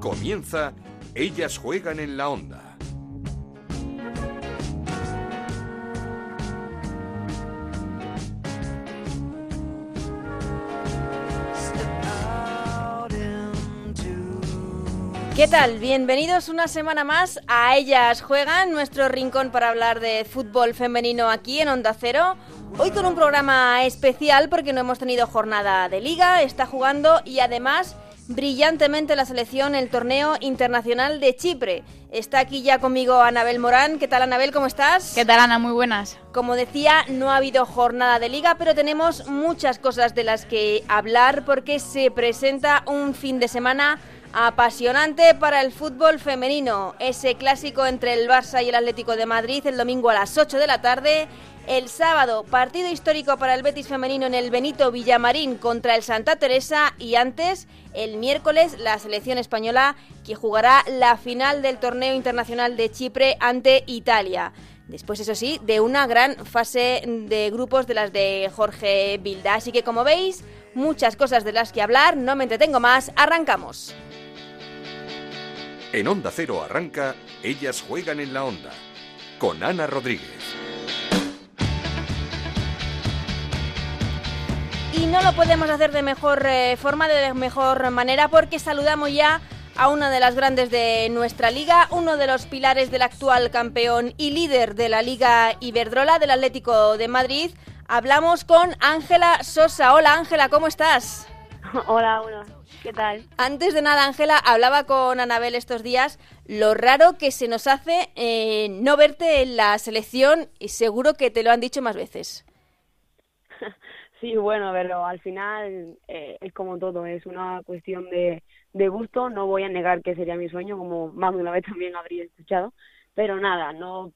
Comienza Ellas juegan en la onda. ¿Qué tal? Bienvenidos una semana más a Ellas Juegan, nuestro rincón para hablar de fútbol femenino aquí en Onda Cero. Hoy con un programa especial porque no hemos tenido jornada de liga, está jugando y además brillantemente la selección el torneo internacional de Chipre. Está aquí ya conmigo Anabel Morán. ¿Qué tal Anabel? ¿Cómo estás? ¿Qué tal Ana? Muy buenas. Como decía, no ha habido jornada de liga, pero tenemos muchas cosas de las que hablar porque se presenta un fin de semana apasionante para el fútbol femenino. Ese clásico entre el Barça y el Atlético de Madrid el domingo a las 8 de la tarde. El sábado, partido histórico para el Betis femenino en el Benito Villamarín contra el Santa Teresa y antes, el miércoles, la selección española que jugará la final del torneo internacional de Chipre ante Italia. Después, eso sí, de una gran fase de grupos de las de Jorge Vilda. Así que como veis, muchas cosas de las que hablar, no me entretengo más, arrancamos. En Onda Cero arranca Ellas juegan en la onda con Ana Rodríguez. Y no lo podemos hacer de mejor eh, forma, de mejor manera, porque saludamos ya a una de las grandes de nuestra liga, uno de los pilares del actual campeón y líder de la Liga Iberdrola del Atlético de Madrid. Hablamos con Ángela Sosa. Hola Ángela, ¿cómo estás? Hola, bueno, ¿qué tal? Antes de nada, Ángela, hablaba con Anabel estos días lo raro que se nos hace eh, no verte en la selección y seguro que te lo han dicho más veces. Sí, bueno, pero al final eh, es como todo, es una cuestión de, de gusto. No voy a negar que sería mi sueño, como más de una vez también habría escuchado, pero nada, no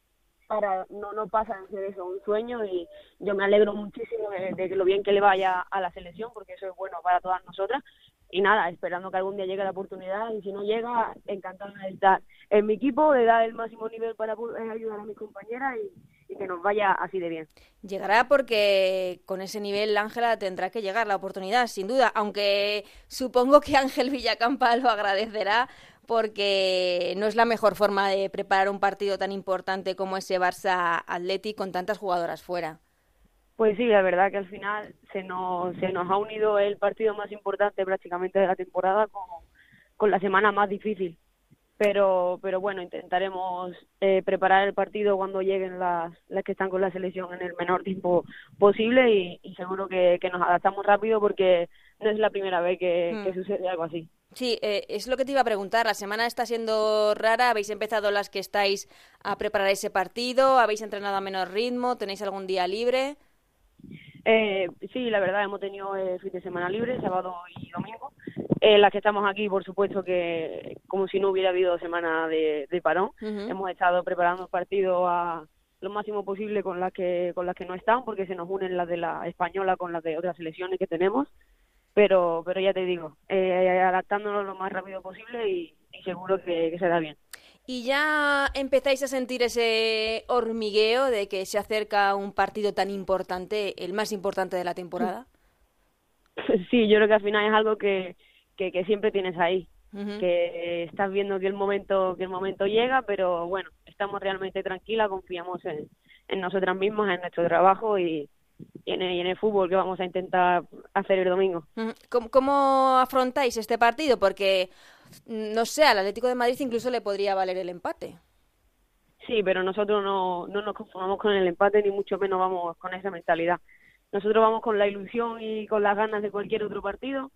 para no no pasa de ser eso un sueño y yo me alegro muchísimo de, de lo bien que le vaya a la selección porque eso es bueno para todas nosotras y nada, esperando que algún día llegue la oportunidad y si no llega, encantada de estar en mi equipo, de dar el máximo nivel para poder ayudar a mis compañeras y, y que nos vaya así de bien. Llegará porque con ese nivel Ángela tendrá que llegar la oportunidad, sin duda, aunque supongo que Ángel Villacampa lo agradecerá porque no es la mejor forma de preparar un partido tan importante como ese Barça Atleti con tantas jugadoras fuera. Pues sí, la verdad que al final se nos, se nos ha unido el partido más importante prácticamente de la temporada con, con la semana más difícil. Pero, pero bueno, intentaremos eh, preparar el partido cuando lleguen las, las que están con la selección en el menor tiempo posible y, y seguro que, que, nos adaptamos rápido porque no es la primera vez que, mm. que sucede algo así. Sí, eh, es lo que te iba a preguntar. La semana está siendo rara. ¿Habéis empezado las que estáis a preparar ese partido? ¿Habéis entrenado a menor ritmo? ¿Tenéis algún día libre? Eh, sí, la verdad, hemos tenido el fin de semana libre, sábado y domingo. Eh, las que estamos aquí, por supuesto que como si no hubiera habido semana de, de parón. Uh -huh. Hemos estado preparando el partido a lo máximo posible con las que con las que no están, porque se nos unen las de la española con las de otras selecciones que tenemos. Pero pero ya te digo, eh, adaptándonos lo más rápido posible y, y seguro que, que se da bien. ¿Y ya empezáis a sentir ese hormigueo de que se acerca un partido tan importante, el más importante de la temporada? Sí, yo creo que al final es algo que, que, que siempre tienes ahí, uh -huh. que estás viendo que el momento que el momento llega, pero bueno, estamos realmente tranquilas, confiamos en, en nosotras mismas, en nuestro trabajo y, y en, el, y en el fútbol que vamos a intentar hacer el domingo. ¿Cómo, ¿Cómo afrontáis este partido? Porque no sé, al Atlético de Madrid incluso le podría valer el empate. Sí, pero nosotros no, no nos conformamos con el empate, ni mucho menos vamos con esa mentalidad. Nosotros vamos con la ilusión y con las ganas de cualquier otro partido,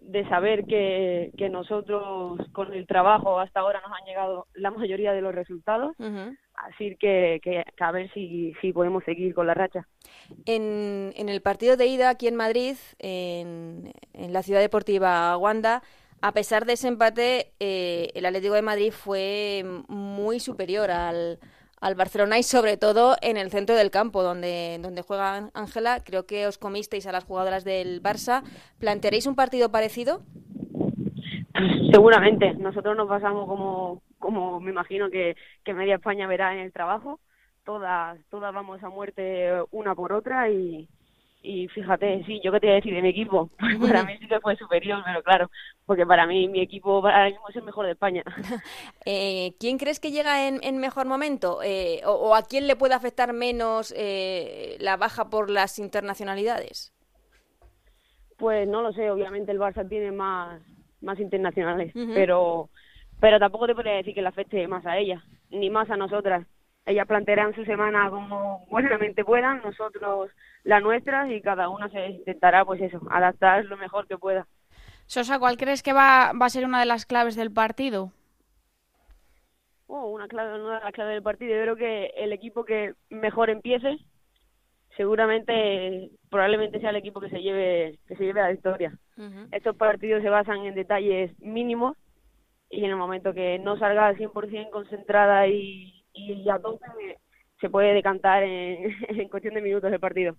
de saber que, que nosotros con el trabajo hasta ahora nos han llegado la mayoría de los resultados, uh -huh. así que, que, que, a ver si, si podemos seguir con la racha. En, en el partido de ida aquí en Madrid, en, en la ciudad deportiva Wanda, a pesar de ese empate, eh, el Atlético de Madrid fue muy superior al, al, Barcelona y sobre todo en el centro del campo donde, donde juega Ángela. Creo que os comisteis a las jugadoras del Barça. ¿Plantearéis un partido parecido? Seguramente. Nosotros nos pasamos como, como me imagino que, que media España verá en el trabajo. Todas, todas vamos a muerte una por otra y, y fíjate, sí, yo qué te voy a decir de mi equipo, para mí sí que fue superior, pero claro, porque para mí mi equipo para mismo es el mejor de España. Eh, ¿Quién crees que llega en, mejor momento? Eh, o, a quién le puede afectar menos eh, la baja por las internacionalidades? Pues no lo sé, obviamente el Barça tiene más, más internacionales, pero, pero tampoco te podría decir que le afecte más a ella, ni más a nosotras. Ellas plantearán su semana como buenamente puedan, nosotros la nuestra y cada una se intentará, pues eso, adaptar lo mejor que pueda. Sosa, ¿cuál crees que va, va a ser una de las claves del partido? Oh, una clave, una de las claves del partido. Yo creo que el equipo que mejor empiece, seguramente, probablemente sea el equipo que se lleve, que se lleve la victoria. Estos partidos se basan en detalles mínimos y en el momento que no salga al 100% concentrada y, y a tope, se puede decantar en, en cuestión de minutos el partido.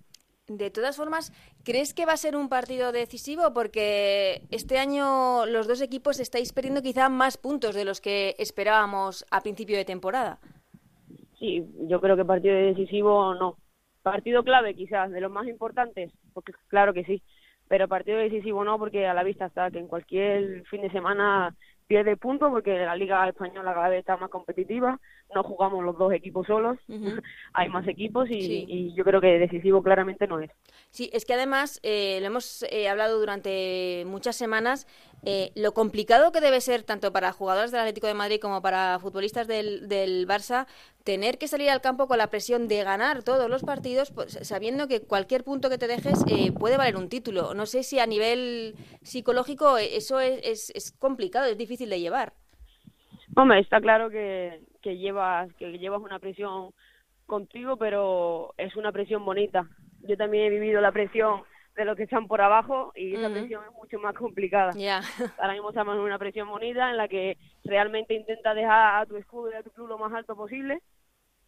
De todas formas, ¿crees que va a ser un partido decisivo? Porque este año los dos equipos estáis perdiendo quizá más puntos de los que esperábamos a principio de temporada. Sí, yo creo que partido decisivo no. Partido clave quizás, de los más importantes, porque claro que sí, pero partido decisivo no, porque a la vista está que en cualquier fin de semana pierde puntos porque la Liga Española cada vez está más competitiva, no jugamos los dos equipos solos, hay más equipos y, yo creo que decisivo claramente no es. Sí, es que además eh, lo hemos eh, hablado durante muchas semanas, eh, lo complicado que debe ser tanto para jugadores del Atlético de Madrid como para futbolistas del, del Barça tener que salir al campo con la presión de ganar todos los partidos, pues, sabiendo que cualquier punto que te dejes eh, puede valer un título. No sé si a nivel psicológico eso es, es, complicado, es difícil de llevar. Hombre, está claro que, que, llevas, que llevas una presión contigo, pero es una presión bonita. Yo también he vivido la presión de los que están por abajo y esa presión es mucho más complicada. Ahora mismo estamos en una presión bonita en la que realmente intenta dejar a tu escudo y a tu club lo más alto posible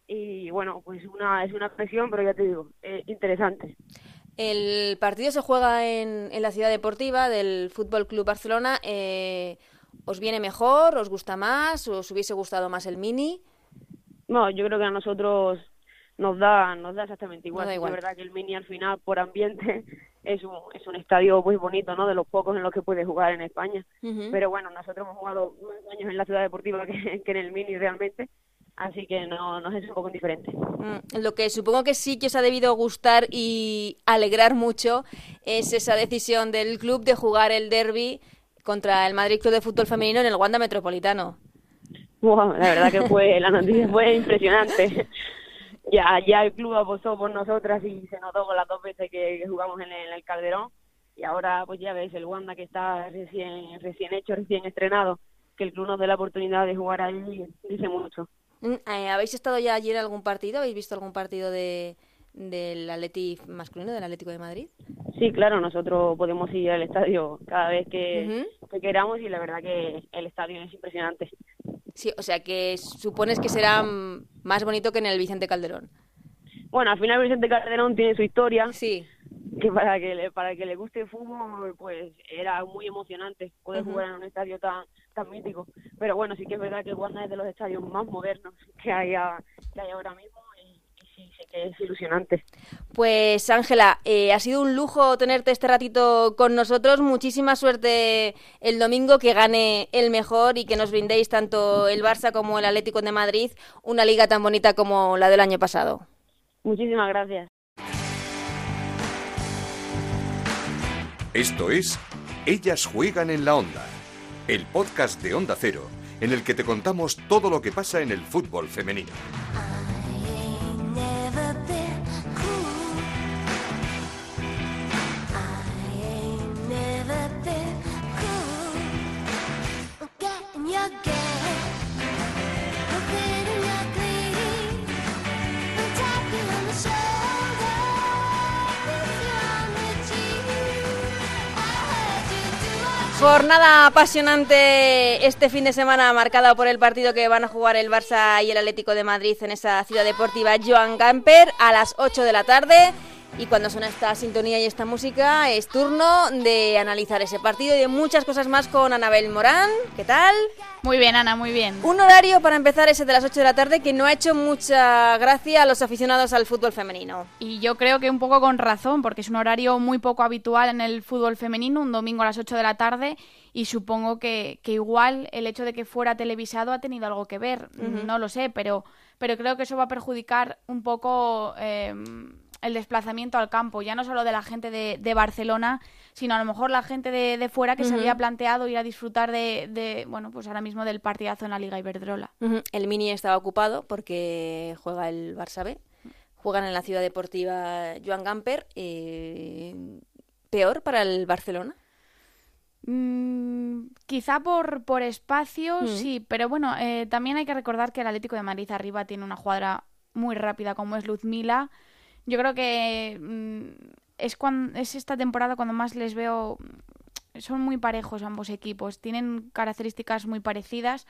y bueno, pues una es una presión, pero ya te digo, interesante. El partido se juega en, en la ciudad deportiva del Fútbol Club Barcelona. Eh, ¿Os viene mejor? ¿Os gusta más? ¿Os hubiese gustado más el mini? No, yo creo que a nosotros nos da nos da exactamente igual. Es verdad que el mini al final por ambiente es un, es un estadio muy bonito, ¿no? De los pocos en los que puede jugar en España. Pero bueno, nosotros hemos jugado más años en la ciudad deportiva que, en el mini realmente. Así que no, no es un poco diferente. Mm, lo que supongo que sí que os ha debido gustar y alegrar mucho es esa decisión del club de jugar el derby contra el Madrid Club de Fútbol Femenino en el Wanda Metropolitano. Wow, la verdad que fue la noticia fue impresionante ya, ya el club apostó por nosotras y se notó con las dos veces que, jugamos en el, Calderón y ahora pues ya ves el Wanda que está recién recién hecho, recién estrenado, que el club nos dé la oportunidad de jugar allí dice mucho. Mm, eh, ¿Habéis estado ya en algún partido? ¿Habéis visto algún partido de del Atleti masculino, del Atlético de Madrid? Sí, claro, nosotros podemos ir al estadio cada vez que, que queramos y la verdad que el estadio es impresionante. Sí, o sea que supones que será más bonito que en el Vicente Calderón. Bueno, al final Vicente Calderón tiene su historia. Sí. Que para que le, para que le guste el fútbol, pues era muy emocionante poder jugar en un estadio tan tan mítico. Pero bueno, sí que es verdad que Wanda es de los estadios más modernos que hay, que hay ahora mismo sí, sí que es ilusionante. Pues Ángela, eh, ha sido un lujo tenerte este ratito con nosotros. Muchísima suerte el domingo, que gane el mejor y que nos brindéis tanto el Barça como el Atlético de Madrid una liga tan bonita como la del año pasado. Muchísimas gracias. Esto es Ellas juegan en la onda, el podcast de Onda Cero, en el que te contamos todo lo que pasa en el fútbol femenino. Jornada apasionante este fin de semana marcada por el partido que van a jugar el Barça y el Atlético de Madrid en esa ciudad deportiva Joan Gamper a las 8 de la tarde. Y cuando suena esta sintonía y esta música, es turno de analizar ese partido y de muchas cosas más con Anabel Morán. ¿Qué tal? Muy bien, Ana, muy bien. Un horario para empezar ese de las 8 de la tarde que no ha hecho mucha gracia a los aficionados al fútbol femenino. Y yo creo que un poco con razón, porque es un horario muy poco habitual en el fútbol femenino, un domingo a las 8 de la tarde y supongo que, que, igual el hecho de que fuera televisado ha tenido algo que ver, no lo sé, pero, pero creo que eso va a perjudicar un poco eh, el desplazamiento al campo, ya no solo de la gente de, de Barcelona, sino a lo mejor la gente de, de fuera que se había planteado ir a disfrutar de, de, bueno, pues ahora mismo del partidazo en la Liga Iberdrola. El Mini estaba ocupado porque juega el Barça B, juegan en la ciudad deportiva Joan Gamper, eh, peor para el Barcelona. Mm, quizá por, por espacio, sí, pero bueno, eh, también hay que recordar que el Atlético de Madrid arriba tiene una jugadora muy rápida como es Luzmila. Yo creo que mm, es, cuando, es esta temporada cuando más les veo. Son muy parejos ambos equipos, tienen características muy parecidas.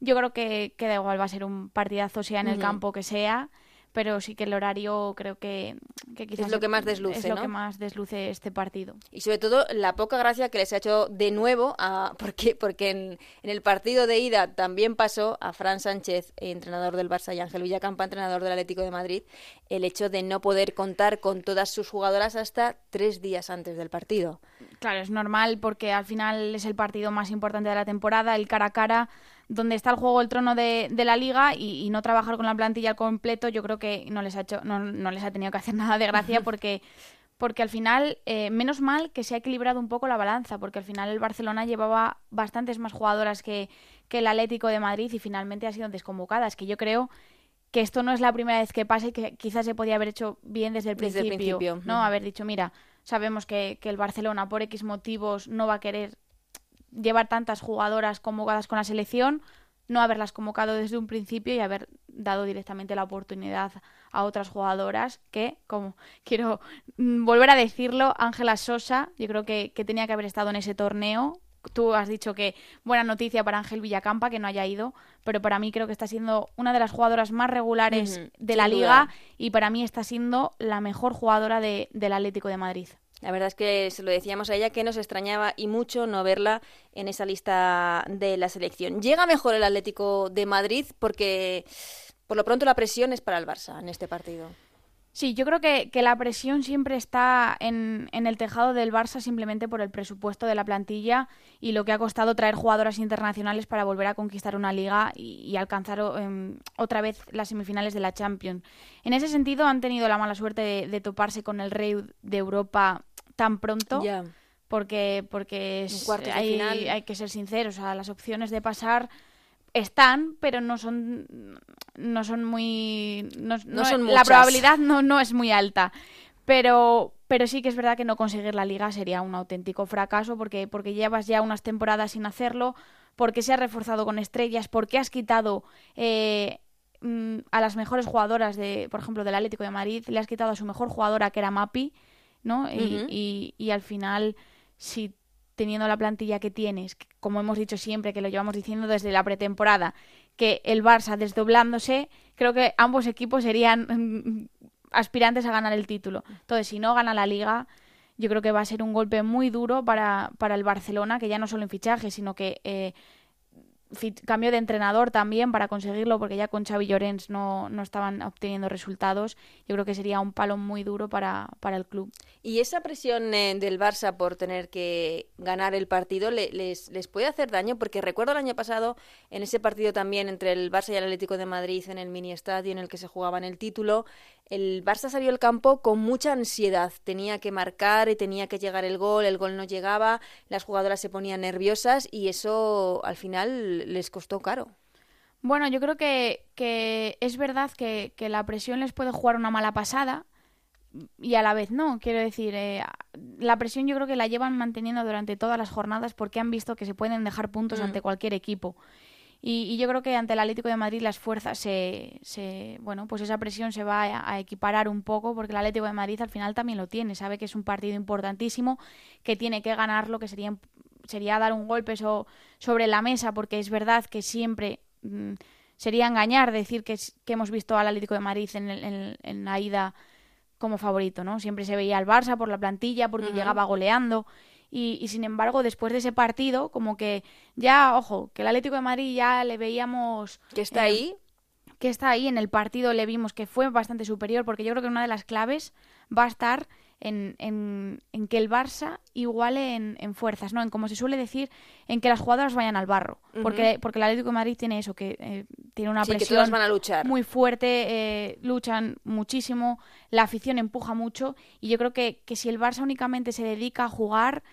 Yo creo que, que da igual, va a ser un partidazo, sea en el campo que sea pero sí que el horario creo que, que quizás es lo que más desluce, es lo que más desluce este partido. Y sobre todo la poca gracia que les ha hecho de nuevo, a, porque, porque en, en, el partido de ida también pasó a Fran Sánchez, entrenador del Barça, y Ángel Villacampa, entrenador del Atlético de Madrid, el hecho de no poder contar con todas sus jugadoras hasta tres días antes del partido. Claro, es normal porque al final es el partido más importante de la temporada, el cara a cara donde está el juego el trono de, de la liga y, y, no trabajar con la plantilla al completo, yo creo que no les ha hecho, no, no les ha tenido que hacer nada de gracia porque porque al final, eh, menos mal que se ha equilibrado un poco la balanza, porque al final el Barcelona llevaba bastantes más jugadoras que, que el Atlético de Madrid y finalmente ha sido desconvocadas, que yo creo que esto no es la primera vez que pasa y que quizás se podía haber hecho bien desde el desde principio, el principio. ¿no? Haber dicho, mira, sabemos que, que el Barcelona por X motivos no va a querer llevar tantas jugadoras convocadas con la selección, no haberlas convocado desde un principio y haber dado directamente la oportunidad a otras jugadoras que, como quiero volver a decirlo, Ángela Sosa, yo creo que, que, tenía que haber estado en ese torneo. Tú has dicho que buena noticia para Ángel Villacampa que no haya ido, pero para mí creo que está siendo una de las jugadoras más regulares uh -huh, de la liga duda. y para mí está siendo la mejor jugadora de, del Atlético de Madrid. La verdad es que se lo decíamos a ella que nos extrañaba y mucho no verla en esa lista de la selección. Llega mejor el Atlético de Madrid porque por lo pronto la presión es para el Barça en este partido. Sí, yo creo que, que la presión siempre está en, en, el tejado del Barça simplemente por el presupuesto de la plantilla y lo que ha costado traer jugadoras internacionales para volver a conquistar una liga y, alcanzar um, otra vez las semifinales de la Champions. En ese sentido han tenido la mala suerte de toparse con el rey de Europa tan pronto. Yeah. Porque, porque es, hay, hay, que ser sinceros, o sea, las opciones de pasar están, pero no son no son muy no, no, no son la probabilidad no, no es muy alta. Pero pero sí que es verdad que no conseguir la liga sería un auténtico fracaso porque porque llevas ya unas temporadas sin hacerlo, porque se ha reforzado con estrellas, porque has quitado eh, mm, a las mejores jugadoras de, por ejemplo, del Atlético de Madrid, le has quitado a su mejor jugadora que era Mapi, ¿no? Uh -huh. y, y, y al final si teniendo la plantilla que tienes, como hemos dicho siempre, que lo llevamos diciendo desde la pretemporada, que el Barça desdoblándose, creo que ambos equipos serían mm, aspirantes a ganar el título. Entonces, si no gana la liga, yo creo que va a ser un golpe muy duro para, para el Barcelona, que ya no solo en fichaje, sino que eh, cambio de entrenador también para conseguirlo, porque ya con Xavi Llorens no, no estaban obteniendo resultados. Yo creo que sería un palo muy duro para, para el club. ¿Y esa presión eh, del Barça por tener que ganar el partido le, les, les puede hacer daño? Porque recuerdo el año pasado, en ese partido también entre el Barça y el Atlético de Madrid, en el mini estadio en el que se jugaba en el título, el Barça salió al campo con mucha ansiedad. Tenía que marcar y tenía que llegar el gol, el gol no llegaba, las jugadoras se ponían nerviosas y eso al final les costó caro. Bueno, yo creo que, que es verdad que, que, la presión les puede jugar una mala pasada y a la vez no. Quiero decir, eh, la presión yo creo que la llevan manteniendo durante todas las jornadas porque han visto que se pueden dejar puntos mm. ante cualquier equipo. Y, y, yo creo que ante el Atlético de Madrid las fuerzas se, se bueno, pues esa presión se va a, a, equiparar un poco porque el Atlético de Madrid al final también lo tiene, sabe que es un partido importantísimo, que tiene que ganarlo, que sería sería dar un golpe so, sobre la mesa porque es verdad que siempre mmm, sería engañar decir que, que, hemos visto al Atlético de Madrid en, el, en, en, la ida como favorito, ¿no? Siempre se veía al Barça por la plantilla porque uh -huh. llegaba goleando y, y, sin embargo después de ese partido como que ya, ojo, que el Atlético de Madrid ya le veíamos... Que está eh, ahí. Que está ahí, en el partido le vimos que fue bastante superior porque yo creo que una de las claves va a estar en, en, que el Barça iguale en, fuerzas, ¿no? En como se suele decir, en que las jugadoras vayan al barro. porque, porque el Atlético de Madrid tiene eso, que eh, tiene una presión van a luchar. muy fuerte, eh, luchan muchísimo, la afición empuja mucho y yo creo que, que si el Barça únicamente se dedica a jugar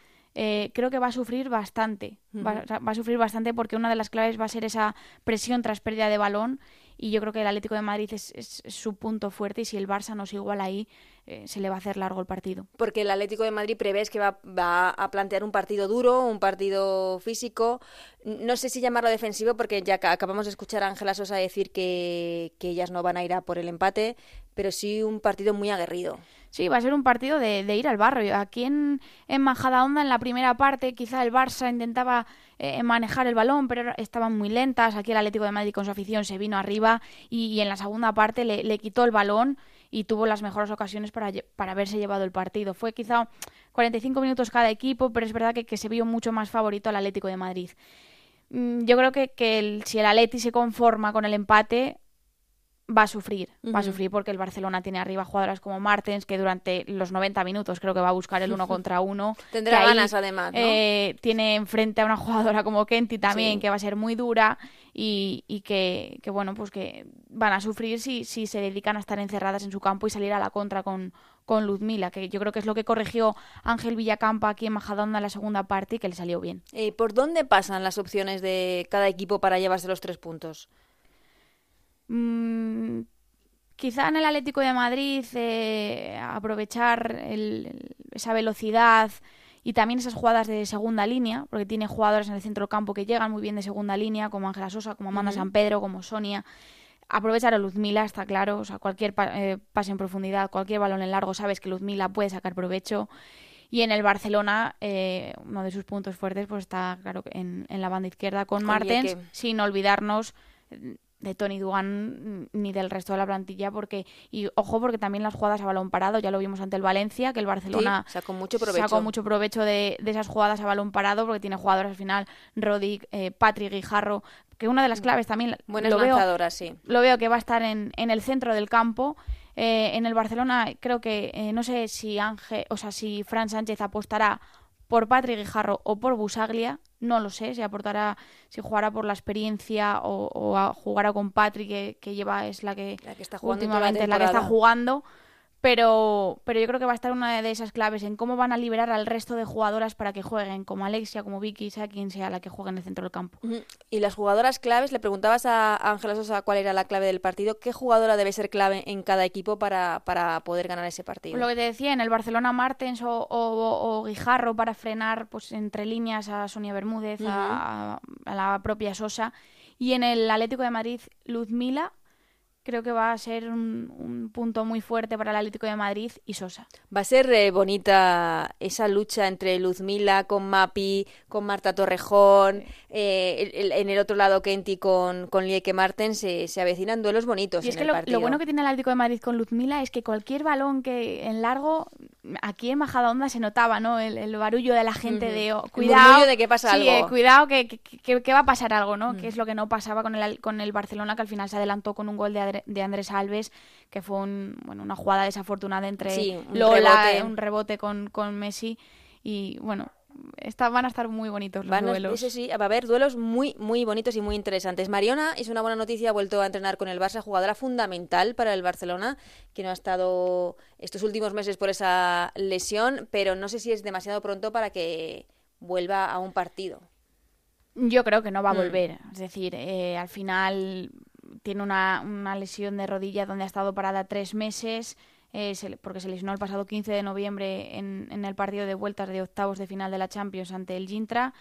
eh, creo que va a sufrir bastante. va, a sufrir bastante porque una de las claves va a ser esa presión tras pérdida de balón y yo creo que el Atlético de Madrid es, su punto fuerte y si el Barça no es igual ahí, eh, se le va a hacer largo el partido. Porque el Atlético de Madrid prevés que va, va, a plantear un partido duro, un partido físico, no sé si llamarlo defensivo porque ya acabamos de escuchar a Ángela Sosa decir que, que ellas no van a ir a por el empate, pero sí un partido muy aguerrido. Sí, va a ser un partido de, ir al barrio. Aquí en, en Majadahonda, en la primera parte, quizá el Barça intentaba eh, manejar el balón, pero estaban muy lentas. Aquí el Atlético de Madrid con su afición se vino arriba y, en la segunda parte le, quitó el balón y tuvo las mejores ocasiones para, para haberse llevado el partido. Fue quizá 45 minutos cada equipo, pero es verdad que, se vio mucho más favorito al Atlético de Madrid. Mm, yo creo que, que si el Atleti se conforma con el empate, va a sufrir, va a sufrir porque el Barcelona tiene arriba jugadoras como Martens que durante los 90 minutos creo que va a buscar el uno contra uno. Tendrá ganas además. Eh, tiene enfrente a una jugadora como Kenty también que va a ser muy dura y, y que, que, bueno, pues que van a sufrir si, si se dedican a estar encerradas en su campo y salir a la contra con, con Luzmila, que yo creo que es lo que corrigió Ángel Villacampa aquí en Majadahonda en la segunda parte y que le salió bien. Eh, ¿Por dónde pasan las opciones de cada equipo para llevarse los tres puntos? Mm, quizá en el Atlético de Madrid eh, aprovechar esa velocidad y también esas jugadas de segunda línea, porque tiene jugadoras en el centro del campo que llegan muy bien de segunda línea, como Ángela Sosa, como Amanda San Pedro, como Sonia. Aprovechar a Luzmila, está claro, o sea, cualquier eh, pase en profundidad, cualquier balón en largo, sabes que Luzmila puede sacar provecho. Y en el Barcelona, eh, uno de sus puntos fuertes pues está, claro, en, en la banda izquierda con, Martens, sin olvidarnos de Tony Dugan ni del resto de la plantilla porque y ojo porque también las jugadas a balón parado ya lo vimos ante el Valencia que el Barcelona sacó mucho provecho. sacó mucho provecho de, esas jugadas a balón parado porque tiene jugadores al final Rodic, eh, Patrick Guijarro que una de las claves también buenas lo lanzadoras sí. lo veo que va a estar en, en el centro del campo. Eh, en el Barcelona creo que eh, no sé si Ángel o sea si Fran Sánchez apostará por Patrick Guijarro o por Busaglia, no lo sé, si aportará, si jugará por la experiencia o, o jugará con Patrick, que, lleva, es la que, la que está jugando últimamente es la que está jugando pero, pero yo creo que va a estar una de esas claves en cómo van a liberar al resto de jugadoras para que jueguen, como Alexia, como Vicky, sea quien sea la que juegue en el centro del campo. Y las jugadoras claves, le preguntabas a Ángela Sosa cuál era la clave del partido, ¿qué jugadora debe ser clave en cada equipo para, para poder ganar ese partido? Lo que te decía, en el Barcelona Martens o, o, Guijarro para frenar pues entre líneas a Sonia Bermúdez, a, a la propia Sosa, y en el Atlético de Madrid Luzmila creo que va a ser un, punto muy fuerte para el Atlético de Madrid y Sosa. Va a ser eh, bonita esa lucha entre Luzmila con Mapi, con Marta Torrejón, eh, en el otro lado Kenty con, con Lieke Martens, se, se avecinan duelos bonitos. Y es que lo, lo, bueno que tiene el Atlético de Madrid con Luzmila es que cualquier balón que en largo, aquí en Majadahonda se notaba, ¿no? El, barullo de la gente de oh, cuidado. de que pasa sí, algo. Eh, cuidado que, que, va a pasar algo, ¿no? Que es lo que no pasaba con el, con el Barcelona, que al final se adelantó con un gol de de Andrés Alves, que fue un, bueno, una jugada desafortunada entre un Lola, rebote. un rebote con, con Messi. Y bueno, van a estar muy bonitos los duelos. sí, va a haber duelos muy, muy bonitos y muy interesantes. Mariona es una buena noticia, ha vuelto a entrenar con el Barça, jugadora fundamental para el Barcelona, que no ha estado estos últimos meses por esa lesión, pero no sé si es demasiado pronto para que vuelva a un partido. Yo creo que no va a mm. volver. Es decir, eh, al final tiene una, una, lesión de rodilla donde ha estado parada tres meses, eh, porque se lesionó el pasado 15 de noviembre en, en, el partido de vueltas de octavos de final de la Champions ante el Gintra.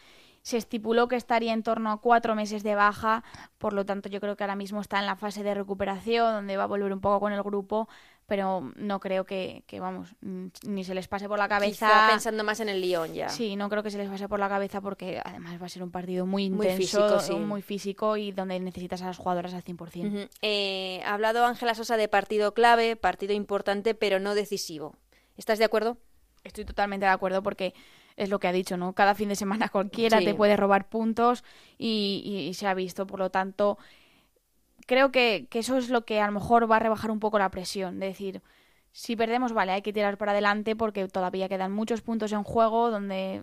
Se estipuló que estaría en torno a cuatro meses de baja, por lo tanto yo creo que ahora mismo está en la fase de recuperación, donde va a volver un poco con el grupo, pero no creo que, vamos, ni se les pase por la cabeza. Quizá pensando más en el Lyon ya. Sí, no creo que se les pase por la cabeza porque además va a ser un partido muy intenso, muy físico, muy físico y donde necesitas a las jugadoras al 100%. Eh, ha hablado Ángela Sosa de partido clave, partido importante, pero no decisivo. ¿Estás de acuerdo? Estoy totalmente de acuerdo porque es lo que ha dicho, ¿no? Cada fin de semana cualquiera te puede robar puntos y se ha visto, por lo tanto creo que, eso es lo que a lo mejor va a rebajar un poco la presión, de decir, si perdemos, vale, hay que tirar para adelante porque todavía quedan muchos puntos en juego donde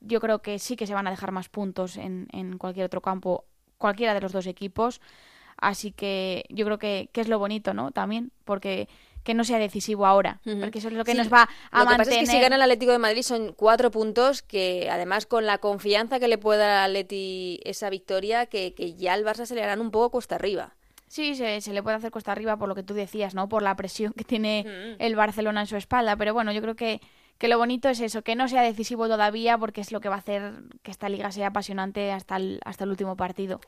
yo creo que sí que se van a dejar más puntos en, en cualquier otro campo, cualquiera de los dos equipos. Así que yo creo que, que es lo bonito, ¿no? También, porque que no sea decisivo ahora, porque eso es lo que nos va a lo que Pasa es que si gana el Atlético de Madrid son cuatro puntos que además con la confianza que le puede dar al Atleti esa victoria que, que ya al Barça se le harán un poco cuesta arriba. Sí, se, se, le puede hacer cuesta arriba por lo que tú decías, ¿no? Por la presión que tiene el Barcelona en su espalda, pero bueno, yo creo que que lo bonito es eso, que no sea decisivo todavía porque es lo que va a hacer que esta liga sea apasionante hasta el, hasta el último partido.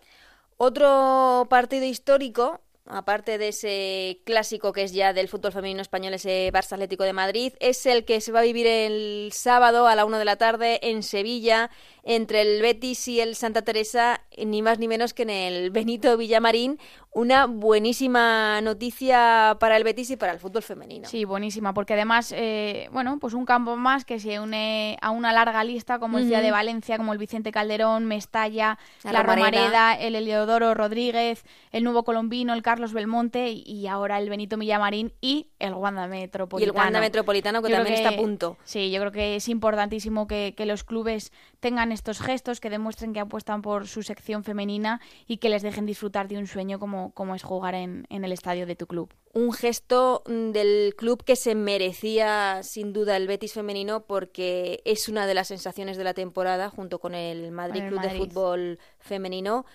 Otro partido histórico aparte de ese clásico que es ya del fútbol femenino español, ese Barça Atlético de Madrid, es el que se va a vivir el sábado a la una de la tarde en Sevilla, entre el Betis y el Santa Teresa, ni más ni menos que en el Benito Villamarín. Una buenísima noticia para el Betis y para el fútbol femenino. Sí, buenísima, porque además, eh, bueno, pues un campo más que se une a una larga lista, como el Ciudad de Valencia, como el Vicente Calderón, Mestalla, la, Romareda, el Eleodoro Rodríguez, el Nuevo Colombino, el Carlos Belmonte y ahora el Benito Villamarín y el Wanda Metropolitano. Y el Wanda Metropolitano que también está a punto. Sí, yo creo que es importantísimo que, que los clubes tengan estos gestos, que demuestren que apuestan por su sección femenina y que les dejen disfrutar de un sueño como, como es jugar en, en el estadio de tu club. Un gesto mm, del club que se merecía sin duda el Betis femenino porque es una de las sensaciones de la temporada junto con el Madrid Club de Fútbol Femenino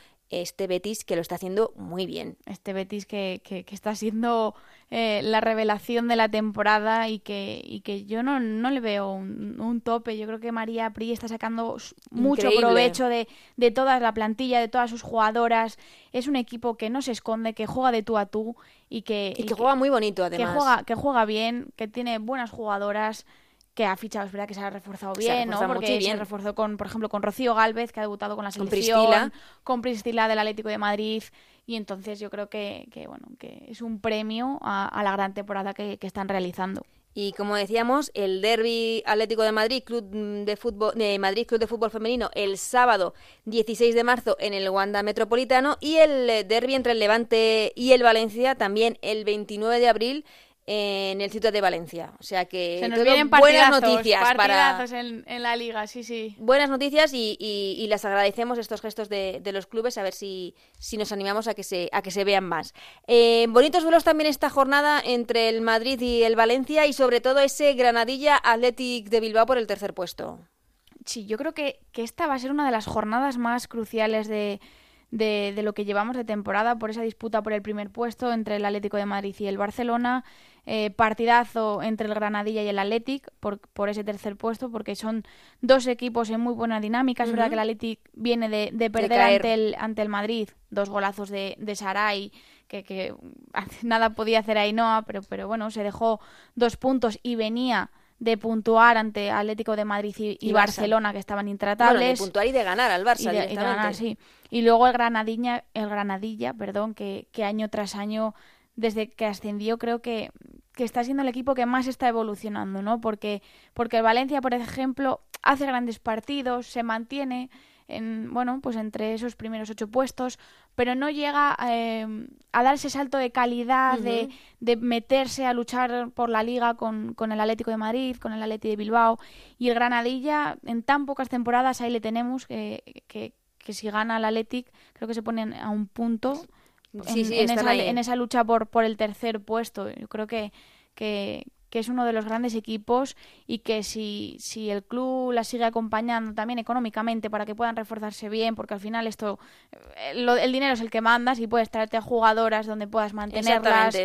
este Betis que lo está haciendo muy bien. Este Betis que, que, está siendo eh, la revelación de la temporada y que, y que yo no, no le veo un, tope. Yo creo que María Pri está sacando mucho provecho de, de toda la plantilla, de todas sus jugadoras. Es un equipo que no se esconde, que juega de tú a tú y que, y que juega muy bonito además. Que juega, que juega bien, que tiene buenas jugadoras que ha fichado, es verdad que se ha reforzado bien, ¿no? Porque se reforzó con, por ejemplo, con Rocío Galvez, que ha debutado con la selección, con Priscila, del Atlético de Madrid, y entonces yo creo que, que bueno, que es un premio a, la gran temporada que, están realizando. Y como decíamos, el Derby Atlético de Madrid, Club de Fútbol de Madrid Club de Fútbol Femenino el sábado 16 de marzo en el Wanda Metropolitano y el Derby entre el Levante y el Valencia también el 29 de abril en el sitio de Valencia. O sea que Se nos vienen buenas noticias para en, en, la liga, sí, sí. Buenas noticias y, y, les agradecemos estos gestos de, de, los clubes a ver si, si nos animamos a que se, a que se vean más. Eh, bonitos duelos también esta jornada entre el Madrid y el Valencia y sobre todo ese Granadilla Athletic de Bilbao por el tercer puesto. Sí, yo creo que, que esta va a ser una de las jornadas más cruciales de, de, lo que llevamos de temporada por esa disputa por el primer puesto entre el Atlético de Madrid y el Barcelona. Eh, partidazo entre el Granadilla y el Athletic por, por, ese tercer puesto, porque son dos equipos en muy buena dinámica. Es verdad que el Athletic viene de, de perder ante, el, ante el Madrid, dos golazos de, de Saray, que, que nada podía hacer Noah, pero, pero bueno, se dejó dos puntos y venía de puntuar ante Atlético de Madrid y, Barcelona, que estaban intratables. de puntuar y de ganar al Barça. Y, ganar, sí. y luego el Granadilla, el Granadilla perdón, que, que, año tras año, desde que ascendió, creo que, que está siendo el equipo que más está evolucionando, ¿no? Porque, porque el Valencia, por ejemplo, hace grandes partidos, se mantiene en, bueno, pues entre esos primeros ocho puestos, pero no llega eh, a dar ese salto de calidad, de, de, meterse a luchar por la liga con, con, el Atlético de Madrid, con el Atlético de Bilbao. Y el Granadilla, en tan pocas temporadas, ahí le tenemos, que, que, que si gana el Atlético, creo que se ponen a un punto. en, esa, en, esa, lucha por, por el tercer puesto. Yo creo que, que, que es uno de los grandes equipos y que si, si el club la sigue acompañando también económicamente para que puedan reforzarse bien, porque al final esto, eh, el dinero es el que mandas y puedes traerte a jugadoras donde puedas mantenerlas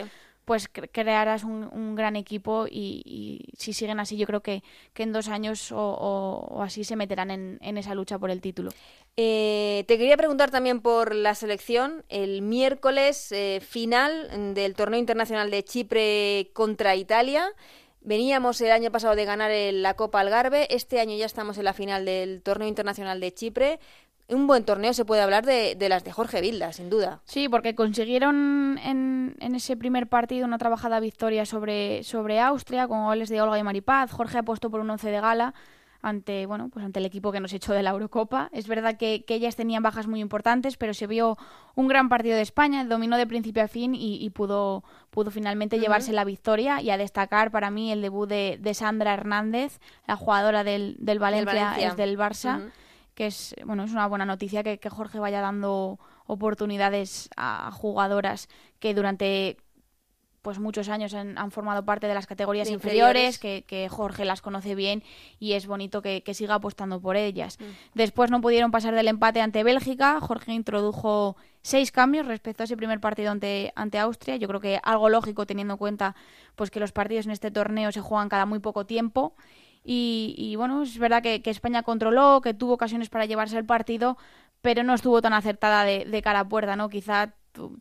pues crearás un, gran equipo y, si siguen así yo creo que, que en dos años o, así se meterán en, esa lucha por el título. Eh, te quería preguntar también por la selección. El miércoles eh, final del torneo internacional de Chipre contra Italia. Veníamos el año pasado de ganar la Copa Algarve, este año ya estamos en la final del torneo internacional de Chipre un buen torneo se puede hablar de, de, las de Jorge Vilda, sin duda. Sí, porque consiguieron en, en, ese primer partido una trabajada victoria sobre, sobre Austria con goles de Olga y Maripaz. Jorge ha puesto por un once de gala. ante bueno pues ante el equipo que nos echó de la Eurocopa. Es verdad que, ellas tenían bajas muy importantes, pero se vio un gran partido de España, dominó de principio a fin y, pudo, pudo finalmente llevarse la victoria y a destacar para mí el debut de, Sandra Hernández, la jugadora del, del Valencia, es del Barça, que es bueno es una buena noticia que, que Jorge vaya dando oportunidades a jugadoras que durante pues muchos años han, formado parte de las categorías inferiores, Que, Jorge las conoce bien y es bonito que, siga apostando por ellas. Mm. Después no pudieron pasar del empate ante Bélgica. Jorge introdujo seis cambios respecto a ese primer partido ante, ante Austria. Yo creo que algo lógico teniendo en cuenta pues que los partidos en este torneo se juegan cada muy poco tiempo. Y, bueno, es verdad que, España controló, que tuvo ocasiones para llevarse el partido, pero no estuvo tan acertada de, de cara a puerta, ¿no? Quizá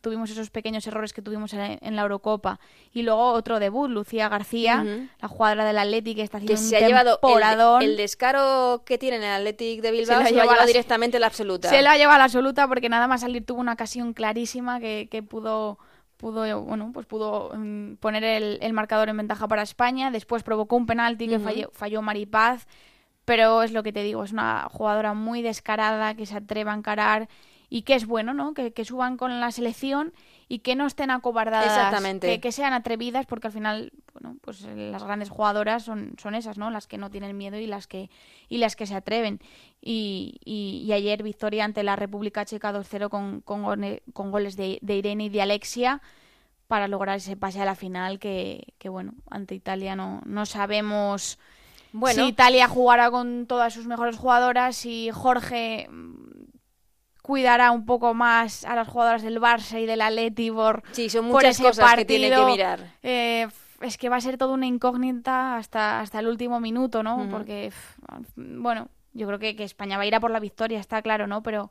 tuvimos esos pequeños errores que tuvimos en, la Eurocopa. Y luego otro debut, Lucía García, la jugadora del Athletic, que está haciendo que un se ha llevado el, descaro que tiene en el Athletic de Bilbao, se, lo ha llevado directamente la absoluta. Se lo ha llevado a la absoluta porque nada más salir tuvo una ocasión clarísima que, pudo pudo bueno pues pudo mm, poner el, marcador en ventaja para España. Después provocó un penalti que falló, falló Maripaz. Pero es lo que te digo es una jugadora muy descarada que se atreve a encarar y que es bueno, ¿no? Que, suban con la selección y que no estén acobardadas, Exactamente. Que, sean atrevidas, porque al final, bueno, pues eh, las grandes jugadoras son, son esas, ¿no? Las que no tienen miedo y las que, y las que se atreven. Y, y, ayer victoria ante la República Checa 2-0 con, con, goles de, Irene y de Alexia para lograr ese pase a la final que, que bueno, ante Italia no, no sabemos... Bueno. Si Italia jugará con todas sus mejores jugadoras, si Jorge cuidará un poco más a las jugadoras del Barça y del Atleti por, sí, son muchas cosas que tiene que mirar. Eh, es que va a ser toda una incógnita hasta, hasta el último minuto, ¿no? Porque, bueno, yo creo que, que, España va a ir a por la victoria, está claro, ¿no? Pero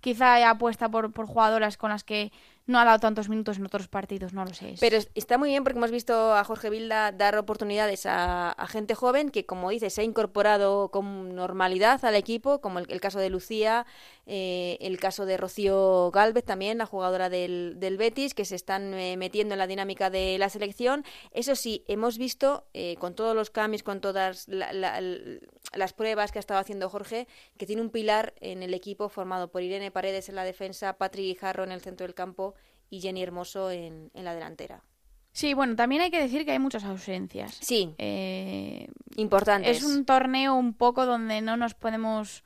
quizá apuesta por, por jugadoras con las que no ha dado tantos minutos en otros partidos, no lo sé. Pero está muy bien porque hemos visto a Jorge Vilda dar oportunidades a, gente joven que, como dices, se ha incorporado con normalidad al equipo, como el, caso de Lucía, eh, el caso de Rocío Galvez también, la jugadora del, del Betis, que se están eh, metiendo en la dinámica de la selección. Eso sí, hemos visto, eh, con todos los cambios, con todas las pruebas que ha estado haciendo Jorge, que tiene un pilar en el equipo formado por Irene Paredes en la defensa, Patrick Jarro en el centro del campo y Jenny Hermoso en, la delantera. Sí, bueno, también hay que decir que hay muchas ausencias. Sí. Eh, importantes. Es un torneo un poco donde no nos podemos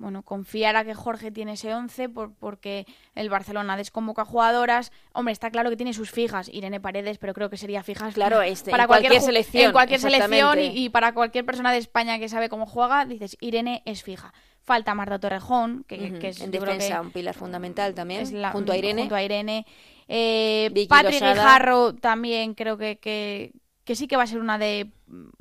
bueno, confiar a que Jorge tiene ese 11 por, porque el Barcelona desconvoca jugadoras. Hombre, está claro que tiene sus fijas, Irene Paredes, pero creo que sería fijas claro, este, para cualquier, selección. En cualquier selección y, para cualquier persona de España que sabe cómo juega, dices, Irene es fija. Falta Marta Torrejón, que, es en defensa un pilar fundamental también, junto a Irene. Junto a Irene. Eh, Patrick Guijarro también creo que, que, que sí que va a ser una de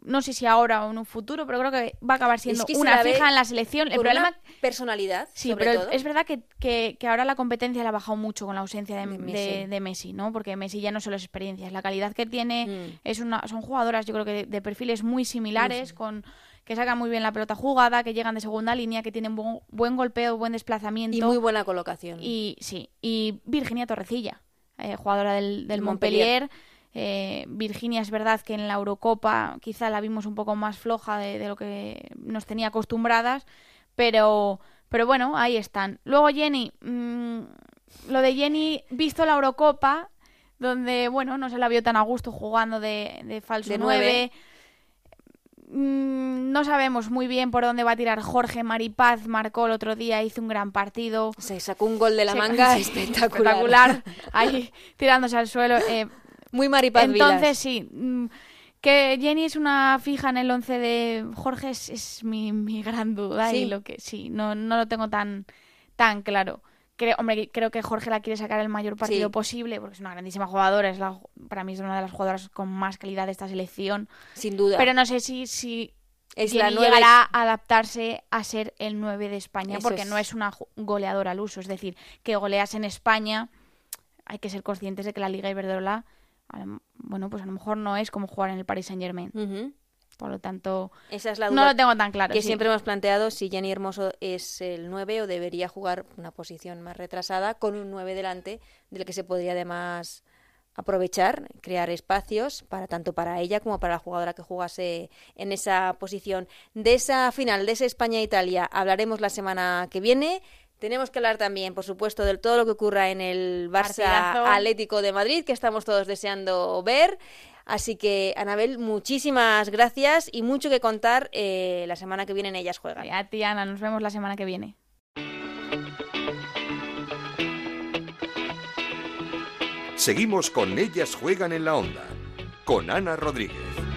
no sé si ahora o en un futuro, pero creo que va a acabar siendo una fija en la selección. El problema personalidad, sí, pero es verdad que, que, ahora la competencia la ha bajado mucho con la ausencia de, de, Messi. ¿no? Porque Messi ya no solo es experiencia, es la calidad que tiene, mm. es una, son jugadoras, yo creo que de, perfiles muy similares, con que sacan muy bien la pelota jugada, que llegan de segunda línea, que tienen buen, buen golpeo, buen desplazamiento. Y muy buena colocación. Y sí, y Virginia Torrecilla, eh, jugadora del, del Montpellier eh, Virginia es verdad que en la Eurocopa quizá la vimos un poco más floja de, lo que nos tenía acostumbradas, pero, pero bueno, ahí están. Luego Jenny, mm, lo de Jenny, visto la Eurocopa, donde bueno, no se la vio tan a gusto jugando de, de falso 9. Mm, no sabemos muy bien por dónde va a tirar Jorge Maripaz. Marcó el otro día, hizo un gran partido. Se sacó un gol de la manga espectacular. ahí tirándose al suelo. Eh, muy Maripaz Entonces, sí. Mm, que Jenny es una fija en el 11 de Jorge es, mi, mi, gran duda y lo que sí, no, no lo tengo tan, tan claro. Creo, hombre, creo que Jorge la quiere sacar el mayor partido posible porque es una grandísima jugadora, es la, para mí es una de las jugadoras con más calidad de esta selección. Sin duda. Pero no sé si, si es la llegará a adaptarse a ser el 9 de España porque no es una goleadora al uso, es decir, que goleas en España, hay que ser conscientes de que la Liga Iberdrola bueno, pues a lo mejor no es como jugar en el Paris Saint Germain. Por lo tanto, Esa es la no lo tengo tan claro. Que siempre hemos planteado si Jenny Hermoso es el 9 o debería jugar una posición más retrasada con un 9 delante, del que se podría además aprovechar, crear espacios para tanto para ella como para la jugadora que jugase en esa posición. De esa final, de esa España-Italia, hablaremos la semana que viene. Tenemos que hablar también, por supuesto, de todo lo que ocurra en el Barça Atlético de Madrid, que estamos todos deseando ver. Así que, Anabel, muchísimas gracias y mucho que contar eh, la semana que viene en Ellas Juegan. a ti, Ana, nos vemos la semana que viene. Seguimos con Ellas Juegan en la Onda, con Ana Rodríguez.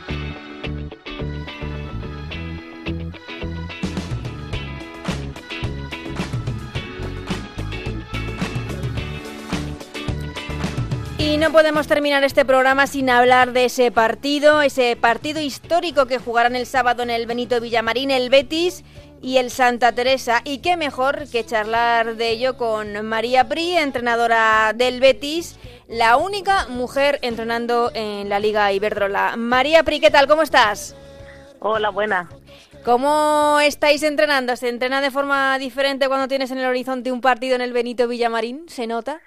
Y no podemos terminar este programa sin hablar de ese partido, ese partido histórico que jugarán el sábado en el Benito Villamarín, el Betis y el Santa Teresa. Y qué mejor que charlar de ello con María Pri, entrenadora del Betis, la única mujer entrenando en la Liga Iberdrola. María Pri, ¿qué tal? ¿Cómo estás? Hola, buena. ¿Cómo estáis entrenando? ¿Se entrena de forma diferente cuando tienes en el horizonte un partido en el Benito Villamarín? ¿Se nota?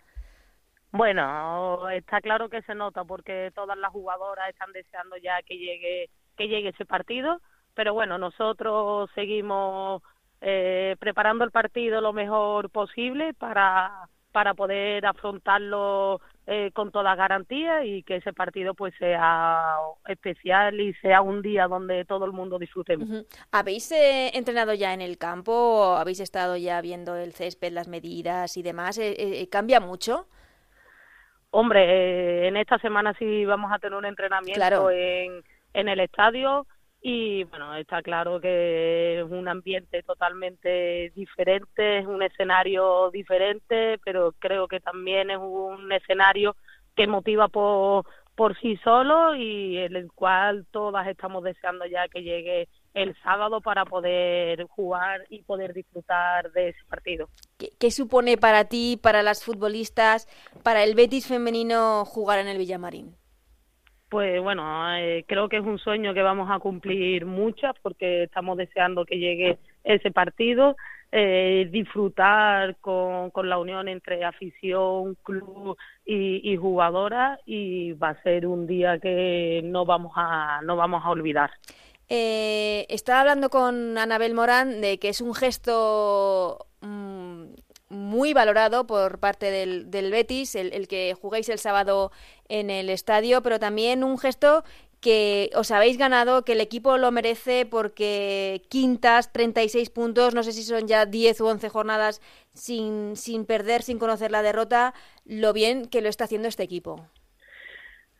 Bueno, está claro que se nota porque todas las jugadoras están deseando ya que llegue que llegue ese partido, pero bueno, nosotros seguimos eh, preparando el partido lo mejor posible para para poder afrontarlo eh, con toda garantía y que ese partido pues sea especial y sea un día donde todo el mundo disfrutemos. ¿Habéis eh, entrenado ya en el campo? ¿Habéis estado ya viendo el césped, las medidas y demás? ¿Cambia mucho? Hombre, eh, en esta semana sí vamos a tener un entrenamiento en, en el estadio y bueno, está claro que es un ambiente totalmente diferente, es un escenario diferente, pero creo que también es un escenario que motiva por, por sí solo y en el cual todas estamos deseando ya que llegue el sábado para poder jugar y poder disfrutar de ese partido. ¿Qué, supone para ti, para las futbolistas, para el Betis femenino jugar en el Villamarín? Pues bueno, eh, creo que es un sueño que vamos a cumplir muchas porque estamos deseando que llegue ese partido, eh, disfrutar con, con, la unión entre afición, club y, y jugadora y va a ser un día que no vamos a no vamos a olvidar. Eh, estaba hablando con Anabel Morán de que es un gesto mm, muy valorado por parte del, Betis, el, que juguéis el sábado en el estadio, pero también un gesto que os habéis ganado, que el equipo lo merece porque quintas, 36 puntos, no sé si son ya 10 o 11 jornadas sin, sin perder, sin conocer la derrota, lo bien que lo está haciendo este equipo.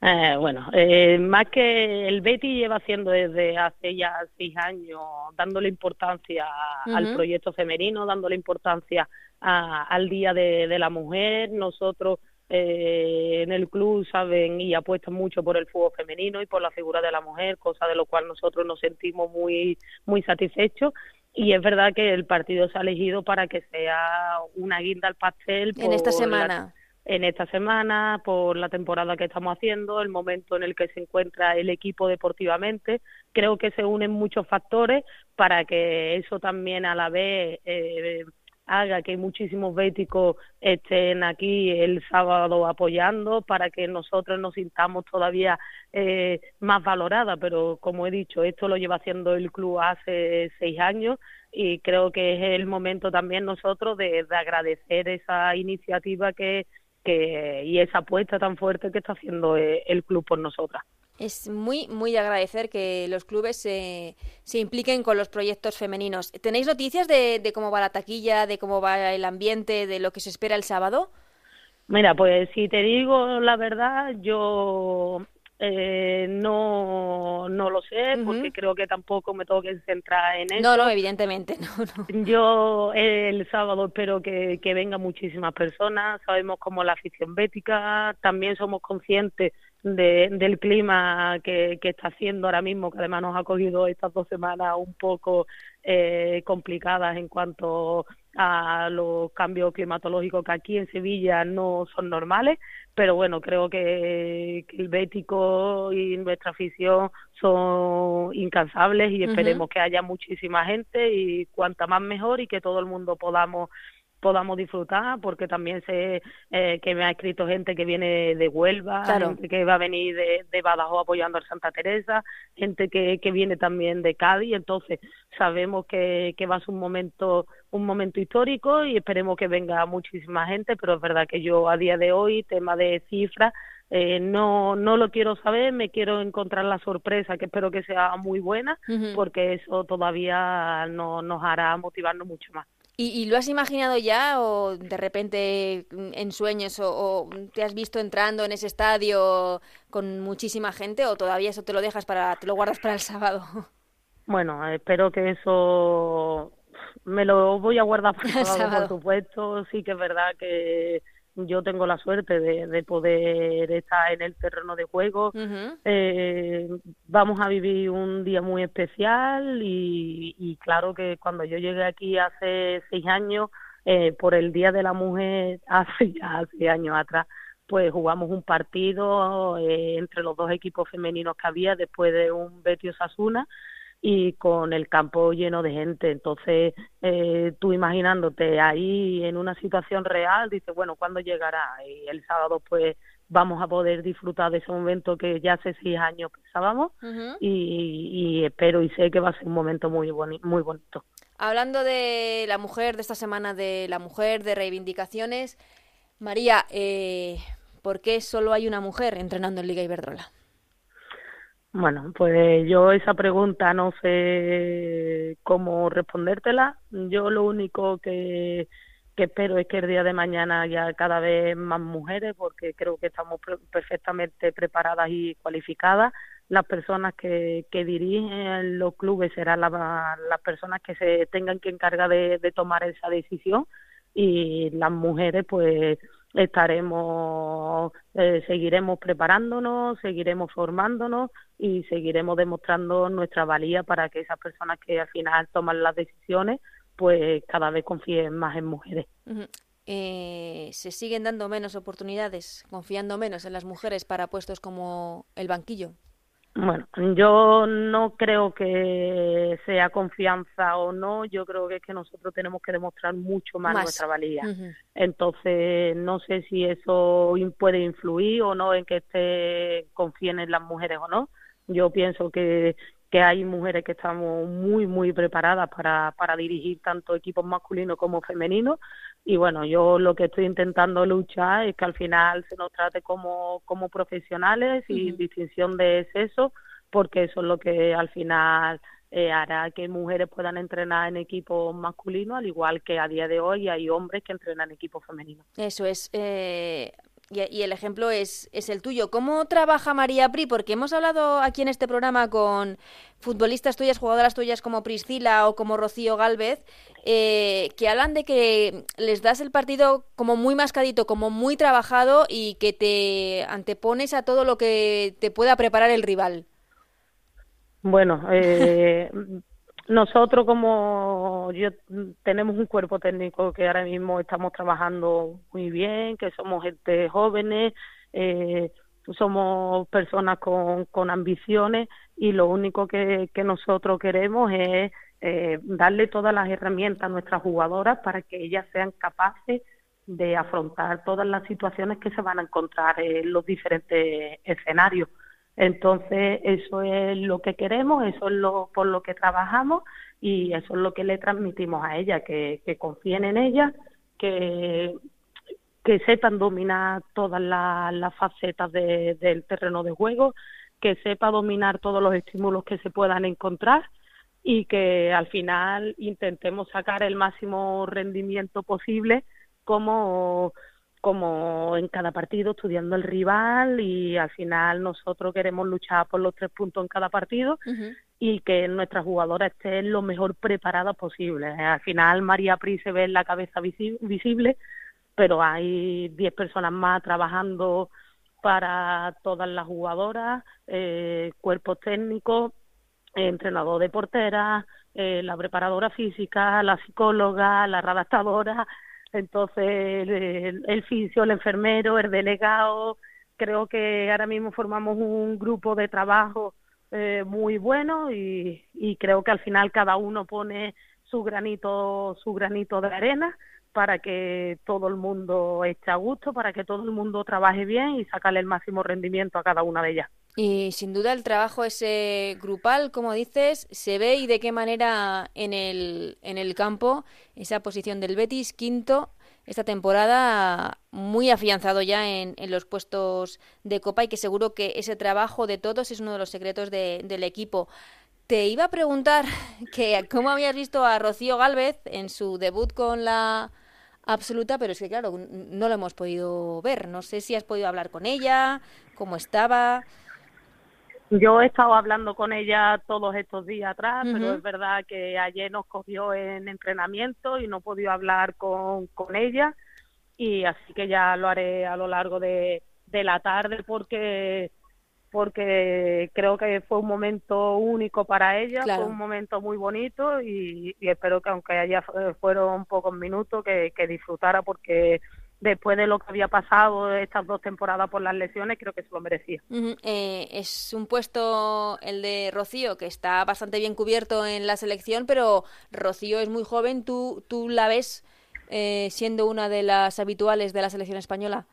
Eh, bueno, eh, más que el Betty lleva haciendo desde hace ya seis años, dándole importancia al proyecto femenino, dándole importancia al Día de, la Mujer. Nosotros eh, en el club saben y apuestan mucho por el fútbol femenino y por la figura de la mujer, cosa de lo cual nosotros nos sentimos muy, muy satisfechos. Y es verdad que el partido se ha elegido para que sea una guinda al pastel. En esta semana en esta semana, por la temporada que estamos haciendo, el momento en el que se encuentra el equipo deportivamente. Creo que se unen muchos factores para que eso también a la vez eh, haga que muchísimos béticos estén aquí el sábado apoyando para que nosotros nos sintamos todavía eh, más valoradas. Pero como he dicho, esto lo lleva haciendo el club hace seis años y creo que es el momento también nosotros de agradecer esa iniciativa que y esa apuesta tan fuerte que está haciendo eh, el club por nosotras. Es muy, muy de agradecer que los clubes se, se impliquen con los proyectos femeninos. ¿Tenéis noticias de, de, cómo va la taquilla, de cómo va el ambiente, de lo que se espera el sábado? Mira, pues si te digo la verdad, yo eh, no, no lo sé, porque creo que tampoco me tengo que centrar en eso. No, no, evidentemente, no, Yo el sábado espero que, que vengan muchísimas personas, sabemos cómo la afición bética, también somos conscientes de, del clima que, que está haciendo ahora mismo, que además nos ha cogido estas dos semanas un poco eh, complicadas en cuanto a los cambios climatológicos que aquí en Sevilla no son normales, pero bueno, creo que, el Bético y nuestra afición son incansables y esperemos que haya muchísima gente y cuanta más mejor y que todo el mundo podamos podamos disfrutar, porque también sé eh, que me ha escrito gente que viene de Huelva, gente que va a venir de, de Badajoz apoyando a Santa Teresa, gente que, que viene también de Cádiz, entonces sabemos que, que va a ser un momento un momento histórico y esperemos que venga muchísima gente, pero es verdad que yo a día de hoy, tema de cifras, eh, no, no lo quiero saber, me quiero encontrar la sorpresa, que espero que sea muy buena, porque eso todavía no, nos hará motivarnos mucho más. ¿Y, lo has imaginado ya o de repente en sueños o, te has visto entrando en ese estadio con muchísima gente o todavía eso te lo dejas para, te lo guardas para el sábado? Bueno, espero que eso me lo voy a guardar para el sábado, por supuesto. Sí que es verdad que yo tengo la suerte de, de poder estar en el terreno de juego. eh, vamos a vivir un día muy especial y, y, claro que cuando yo llegué aquí hace seis años, eh, por el Día de la Mujer, hace ya hace años atrás, pues jugamos un partido eh, entre los dos equipos femeninos que había después de un Betio Sasuna y con el campo lleno de gente. Entonces, eh, tú imaginándote ahí en una situación real, dices, bueno, ¿cuándo llegará? Y el sábado, pues, vamos a poder disfrutar de ese momento que ya hace seis años pensábamos y, y, espero y sé que va a ser un momento muy, muy bonito. Hablando de la mujer, de esta semana de la mujer, de reivindicaciones, María, eh, ¿por qué solo hay una mujer entrenando en Liga Iberdrola? Bueno, pues yo esa pregunta no sé cómo respondértela. Yo lo único que, espero es que el día de mañana haya cada vez más mujeres, porque creo que estamos perfectamente preparadas y cualificadas. Las personas que, que dirigen los clubes serán las personas que se tengan que encargar de, de tomar esa decisión y las mujeres pues estaremos, eh, seguiremos preparándonos, seguiremos formándonos y seguiremos demostrando nuestra valía para que esas personas que al final toman las decisiones, pues cada vez confíen más en mujeres. eh, ¿Se siguen dando menos oportunidades, confiando menos en las mujeres para puestos como el banquillo? Bueno, yo no creo que sea confianza o no, yo creo que es que nosotros tenemos que demostrar mucho más, nuestra valía. Entonces, no sé si eso puede influir o no en que esté, confíen en las mujeres o no. Yo pienso que, que hay mujeres que estamos muy, muy preparadas para, para dirigir tanto equipos masculinos como femeninos y bueno, yo lo que estoy intentando luchar es que al final se nos trate como, como profesionales y distinción de sexo, porque eso es lo que al final eh, hará que mujeres puedan entrenar en equipos masculinos, al igual que a día de hoy hay hombres que entrenan en equipos femeninos. Eso es. Eh, y, el ejemplo es, es el tuyo. ¿Cómo trabaja María Pri? Porque hemos hablado aquí en este programa con futbolistas tuyas, jugadoras tuyas como Priscila o como Rocío Galvez, eh, que hablan de que les das el partido como muy mascadito, como muy trabajado y que te antepones a todo lo que te pueda preparar el rival. Bueno, eh, nosotros como yo tenemos un cuerpo técnico que ahora mismo estamos trabajando muy bien, que somos gente jóvenes, eh, somos personas con, con ambiciones y lo único que, que nosotros queremos es eh, darle todas las herramientas a nuestras jugadoras para que ellas sean capaces de afrontar todas las situaciones que se van a encontrar en los diferentes escenarios. Entonces, eso es lo que queremos, eso es lo por lo que trabajamos y eso es lo que le transmitimos a ella, que, que confíen en ella, que, que sepan dominar todas las facetas del terreno de juego, que sepa dominar todos los estímulos que se puedan encontrar y que al final intentemos sacar el máximo rendimiento posible como como en cada partido estudiando el rival y al final nosotros queremos luchar por los tres puntos en cada partido y que nuestras jugadoras estén lo mejor preparadas posible. Al final María Pri se ve en la cabeza visible, pero hay diez personas más trabajando para todas las jugadoras, eh, cuerpos técnicos, entrenador de portera, eh, la preparadora física, la psicóloga, la redactadora, entonces, el, el fisio, el enfermero, el delegado, creo que ahora mismo formamos un grupo de trabajo eh, muy bueno y, y creo que al final cada uno pone su granito, su granito de arena para que todo el mundo esté a gusto, para que todo el mundo trabaje bien y sacarle el máximo rendimiento a cada una de ellas. Y sin duda el trabajo ese grupal, como dices, se ve y de qué manera en el, en el campo esa posición del Betis, quinto, esta temporada muy afianzado ya en, en, los puestos de Copa y que seguro que ese trabajo de todos es uno de los secretos de, del equipo. Te iba a preguntar que cómo habías visto a Rocío Galvez en su debut con la absoluta, pero es que claro, no lo hemos podido ver. No sé si has podido hablar con ella, cómo estaba. Yo he estado hablando con ella todos estos días atrás, uh -huh. pero es verdad que ayer nos cogió en entrenamiento y no he podido hablar con, con ella y así que ya lo haré a lo largo de, de la tarde porque porque creo que fue un momento único para ella, claro. fue un momento muy bonito y, y, espero que aunque allá fueron pocos minutos, que, que, disfrutara porque después de lo que había pasado estas dos temporadas por las lesiones, creo que se lo merecía. Uh -huh. eh, es un puesto, el de Rocío, que está bastante bien cubierto en la selección, pero Rocío es muy joven, ¿tú, tú la ves eh, siendo una de las habituales de la selección española?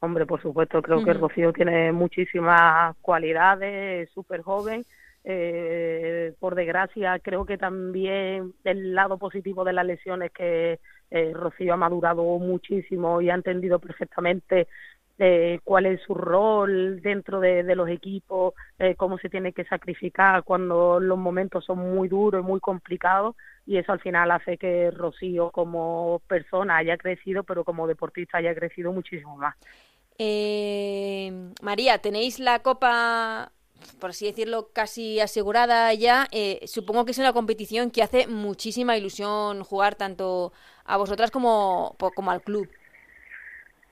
Hombre, por supuesto, creo uh -huh. que Rocío tiene muchísimas cualidades, es súper joven. Eh, por desgracia, creo que también el lado positivo de la lesión es que eh, Rocío ha madurado muchísimo y ha entendido perfectamente eh, cuál es su rol dentro de, los equipos, eh, cómo se tiene que sacrificar cuando los momentos son muy duros y muy complicados y eso al final hace que Rocío como persona haya crecido, pero como deportista haya crecido muchísimo más. Eh, María, tenéis la Copa, por así decirlo, casi asegurada ya. Eh, supongo que es una competición que hace muchísima ilusión jugar tanto a vosotras como, como al club.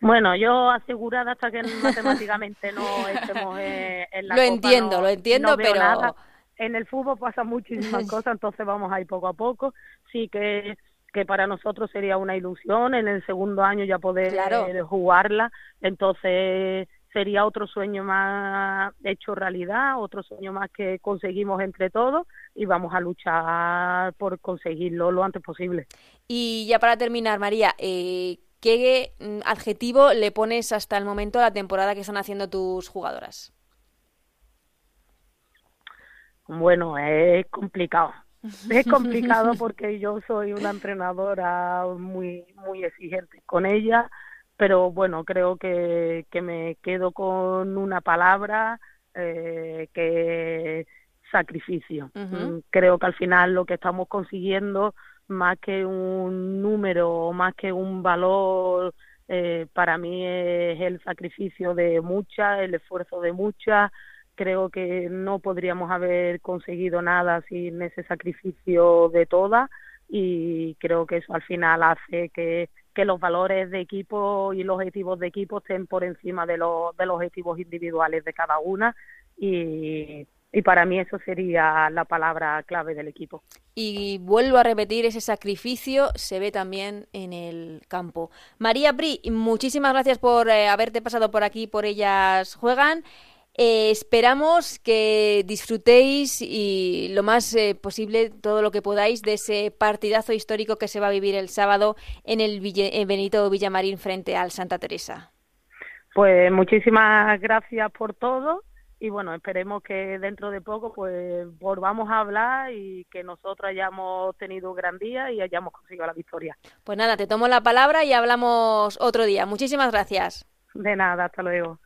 Bueno, yo asegurada hasta que matemáticamente no estemos en, la Lo Copa, entiendo, no, lo entiendo, no pero... Nada. En el fútbol pasan muchísimas cosas, entonces vamos a ir poco a poco. Sí que que para nosotros sería una ilusión en el segundo año ya poder claro. jugarla, entonces sería otro sueño más hecho realidad, otro sueño más que conseguimos entre todos y vamos a luchar por conseguirlo lo antes posible. Y ya para terminar, María, eh, ¿qué adjetivo le pones hasta el momento a la temporada que están haciendo tus jugadoras? Bueno, es complicado es complicado porque yo soy una entrenadora muy muy exigente con ella pero bueno creo que, que me quedo con una palabra eh, que sacrificio uh -huh. creo que al final lo que estamos consiguiendo más que un número más que un valor eh, para mí es el sacrificio de muchas el esfuerzo de muchas creo que no podríamos haber conseguido nada sin ese sacrificio de todas y creo que eso al final hace que, que los valores de equipo y los objetivos de equipo estén por encima de los, de los objetivos individuales de cada una y, para mí eso sería la palabra clave del equipo. Y vuelvo a repetir, ese sacrificio se ve también en el campo. María Bri, muchísimas gracias por eh, haberte pasado por aquí, por ellas juegan. Eh, esperamos que disfrutéis y lo más eh, posible todo lo que podáis de ese partidazo histórico que se va a vivir el sábado en el Ville en Benito Villamarín frente al Santa Teresa. Pues muchísimas gracias por todo y bueno, esperemos que dentro de poco pues volvamos a hablar y que nosotros hayamos tenido un gran día y hayamos conseguido la victoria. Pues nada, te tomo la palabra y hablamos otro día. Muchísimas gracias. De nada, hasta luego.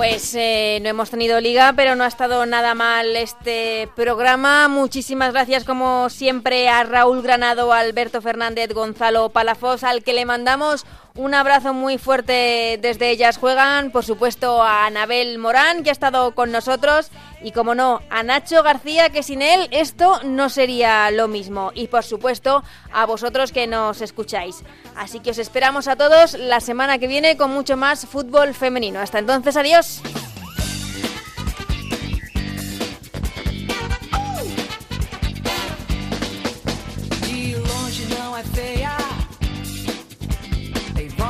Pues eh, no hemos tenido liga, pero no ha estado nada mal este programa. Muchísimas gracias, como siempre, a Raúl Granado, Alberto Fernández, Gonzalo Palafos, al que le mandamos un abrazo muy fuerte desde Ellas Juegan. Por supuesto, a Anabel Morán, que ha estado con nosotros. Y, como no, a Nacho García, que sin él esto no sería lo mismo. Y, por supuesto, a vosotros que nos escucháis. Así que os esperamos a todos la semana que viene con mucho más fútbol femenino. Hasta entonces, adiós.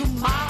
you mine.